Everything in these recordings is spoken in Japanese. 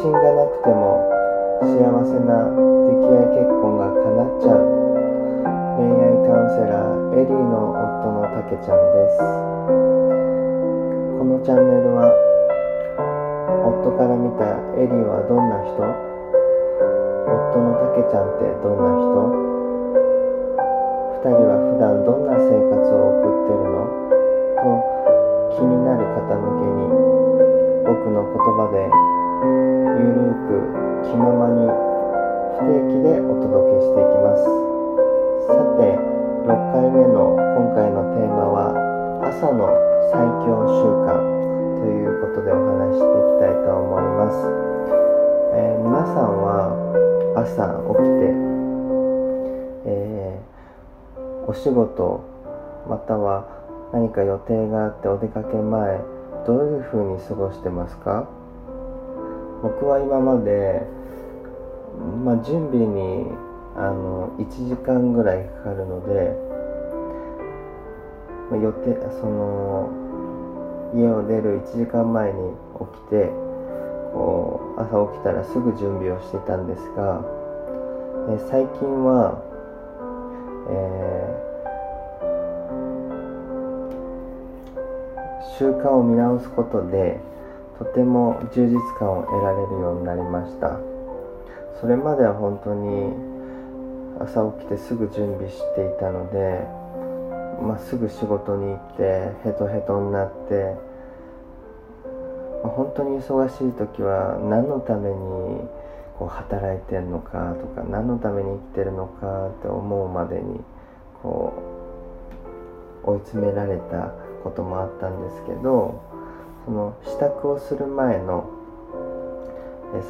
信がなくても幸せな出来合い結婚が叶っちゃう恋愛カウンセラーエリーの夫のたけちゃんです。このチャンネルは夫から見たエリーはどんな人？夫のたけちゃんってどんな人？2人は普段どんな生活を送ってるの？と気になる方向けに僕の言葉でゆるく気ままに不定期でお届けしていきます。さて6回目の今回のテーマは朝の最強習慣ということでお話していきたいと思います、えー、皆さんは朝起きて、えーお仕事または何か予定があってお出かけ前どういうふうに過ごしてますか？僕は今まで、まあ、準備にあの1時間ぐらいかかるので、まあ、予定その家を出る1時間前に起きてこう朝起きたらすぐ準備をしてたんですが、え最近はえー、習慣を見直すことでとても充実感を得られるようになりました。それまでは本当に朝起きてすぐ準備していたので、まあ、すぐ仕事に行ってヘトヘトになって、まあ、本当に忙しい時は何のためにこう働いてんのかとか何のために生きてるのかって思うまでにこう追い詰められたこともあったんですけどその支度をする前の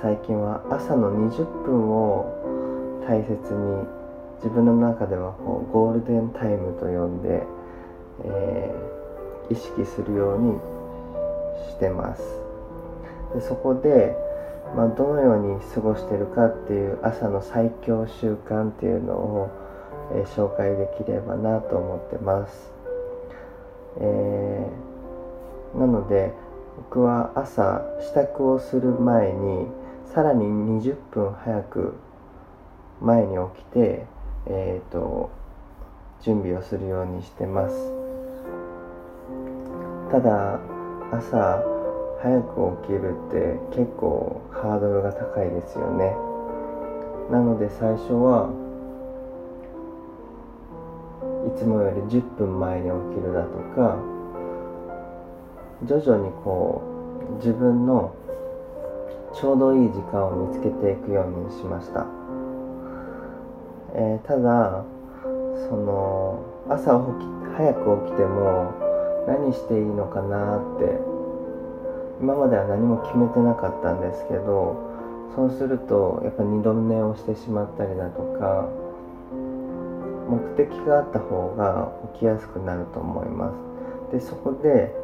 最近は朝の20分を大切に自分の中ではこうゴールデンタイムと呼んで、えー、意識するようにしてます。でそこでまあ、どのように過ごしてるかっていう朝の最強習慣っていうのを、えー、紹介できればなと思ってます、え、なので僕は朝支度をする前にさらに20分早く前に起きて、えーと準備をするようにしてます。ただ朝早く起きるって結構ハードルが高いですよね。なので最初はいつもより10分前に起きるだとか徐々にこう自分のちょうどいい時間を見つけていくようにしました、えー、ただその朝起き早く起きても何していいのかなって今までは何も決めてなかったんですけどそうするとやっぱ二度寝をしてしまったりだとか目的があった方が起きやすくなると思います。でそこで、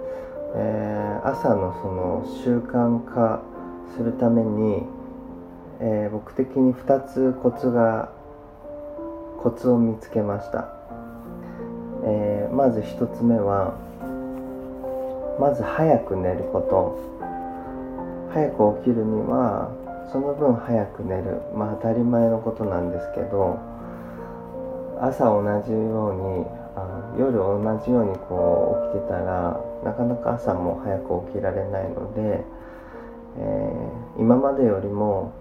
えー、朝のその習慣化するために、えー、僕的に2つコツがコツを見つけました、えー、まず1つ目はまず早く寝ること。早く起きるにはその分早く寝る。まあ当たり前のことなんですけど朝同じように夜同じようにこう起きてたらなかなか朝も早く起きられないので、えー、今までよりも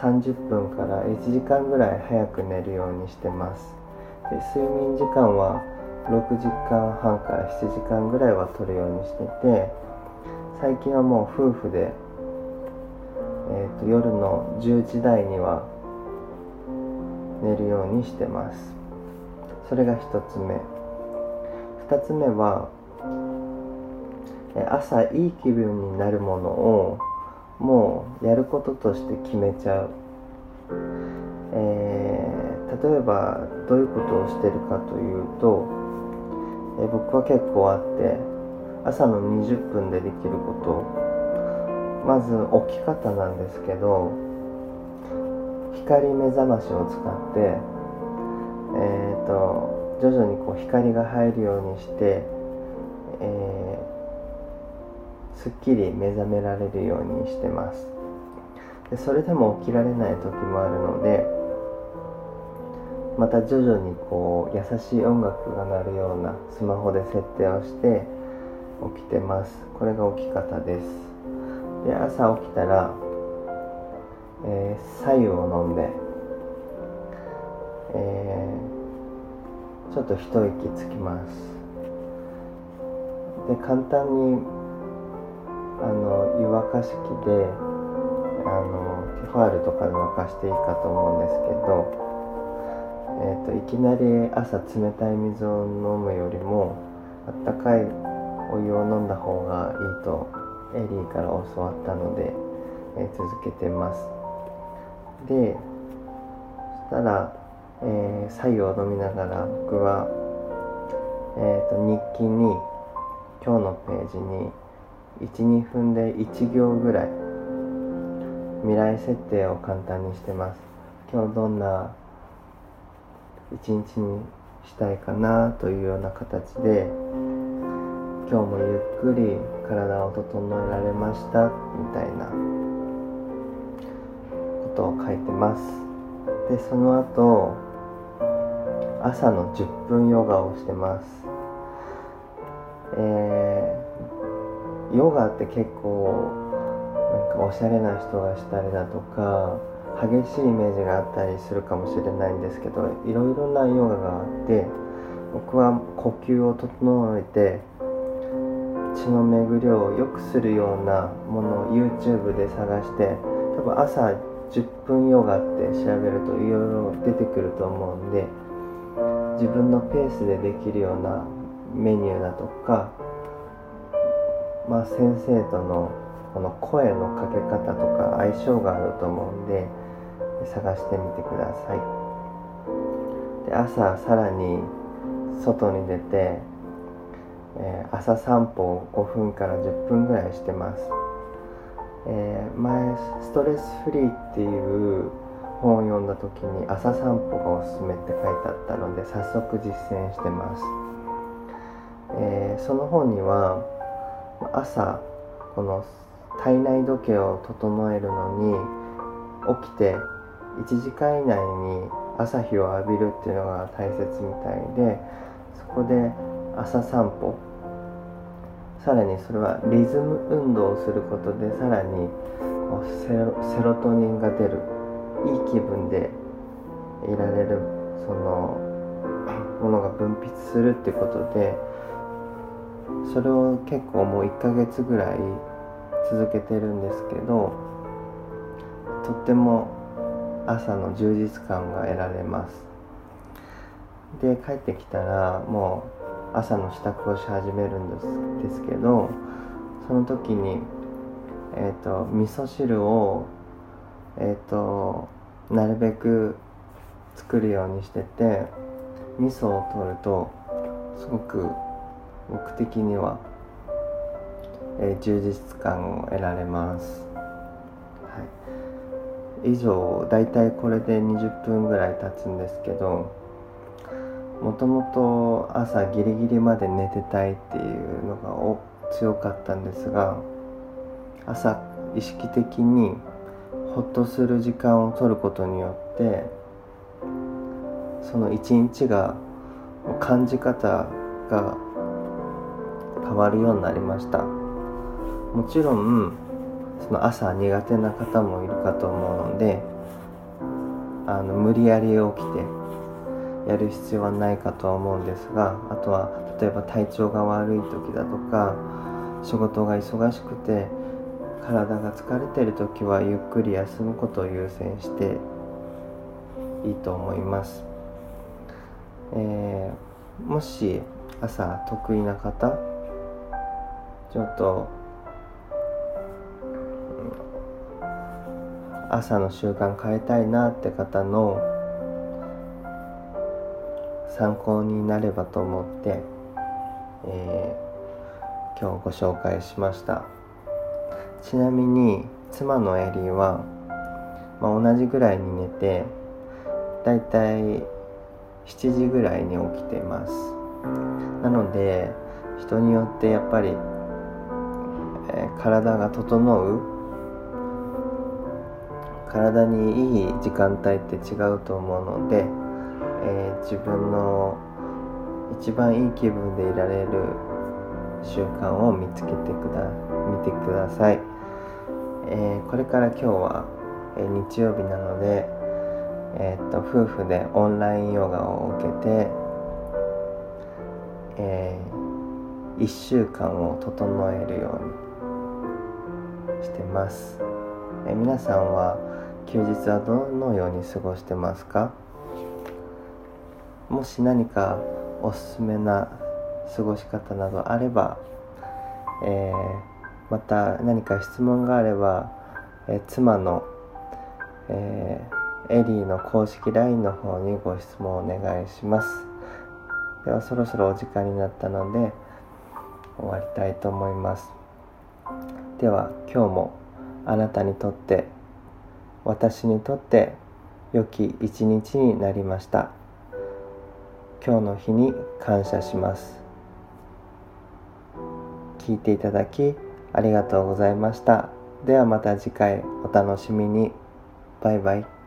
30分から1時間ぐらい早く寝るようにしてます。で睡眠時間は6時間半から7時間ぐらいは取るようにしてて最近はもう夫婦で、えーと、夜の10時台には寝るようにしてます。それが1つ目。2つ目は朝いい気分になるものをもうやることとして決めちゃう、えー、例えばどういうことをしてるかというとえ僕は結構あって朝の20分でできること。まず起き方なんですけど光目覚ましを使ってえっ、ー、と徐々にこう光が入るようにして、えー、すっきり目覚められるようにしてます。でそれでも起きられない時もあるのでまた徐々にこう優しい音楽が鳴るようなスマホで設定をして起きてます。これが起き方です。で朝起きたら、えー、白湯を飲んで、えー、ちょっと一息つきます。で簡単にあの湯沸かし器であのティファールとかで沸かしていいかと思うんですけど、えーと、いきなり朝冷たい水を飲むよりもあったかいお湯を飲んだ方がいいとエリーから教わったので、えー、続けてます。でそしたら、えー、白湯を飲みながら僕は、えーと日記に今日のページに12分で1行ぐらい未来設定を簡単にしてます。今日どんな一日にしたいかなというような形で今日もゆっくり体を整えられましたみたいなことを書いてます。でその後朝の10分ヨガをしてます。えー、ヨガって結構なんかおしゃれな人がしたりだとか激しいイメージがあったりするかもしれないんですけどいろいろなヨガがあって僕は呼吸を整えて血の巡りを良くするようなものを YouTube で探して多分朝10分ヨガって調べるといろいろ出てくると思うんで自分のペースでできるようなメニューだとかまあ先生とのこの声のかけ方とか相性があると思うんで探してみてください。で朝さらに外に出て、えー、朝散歩を5分から10分ぐらいしてます、えー、前「ストレスフリー」っていう本を読んだ時に朝散歩がおすすめって書いてあったので早速実践してます、えー、その本には朝この体内時計を整えるのに起きて1時間以内に朝日を浴びるっていうのが大切みたいでそこで朝散歩。さらにそれはリズム運動をすることでさらにセロトニンが出る。いい気分でいられるその ものが分泌するってことでそれを結構もう1ヶ月ぐらい続けてるんですけどとっても朝の充実感が得られます。で帰ってきたらもう朝の支度をし始めるんですけどその時にえっ、ー、と味噌汁をえっ、ー、となるべく作るようにしてて味噌を取るとすごく僕的には、えー、充実感を得られます、はい、以上だいたいこれで20分ぐらい経つんですけどもともと朝ギリギリまで寝てたいっていうのが強かったんですが朝意識的にほっとする時間を取ることによってその一日が感じ方が変わるようになりました。もちろんその朝苦手な方もいるかと思うのであの無理やり起きてやる必要はないかとは思うんですがあとは例えば体調が悪い時だとか仕事が忙しくて体が疲れてる時はゆっくり休むことを優先していいと思います、えー、もし朝得意な方ちょっと朝の習慣変えたいなって方の参考になればと思って、えー、今日ご紹介しました。ちなみに妻のエリーは、まあ、同じぐらいに寝てだいたい7時ぐらいに起きてます。なので人によってやっぱりえー、体が整う体にいい時間帯って違うと思うので、えー、自分の一番いい気分でいられる習慣を見つけてくだ見てください、えー、これから今日は、えー、日曜日なので、えー、っと夫婦でオンラインヨガを受けて、えー、1週間を整えるようにしてます、え皆さんは休日はどのように過ごしてますか？もし何かおすすめな過ごし方などあれば、えー、また何か質問があれば、えー、妻の、えー、エリーの公式 LINE の方にご質問をお願いします。ではそろそろお時間になったので終わりたいと思います。では今日もあなたにとって私にとって良き一日になりました。今日の日に感謝します。聞いていただきありがとうございました。ではまた次回お楽しみに。バイバイ。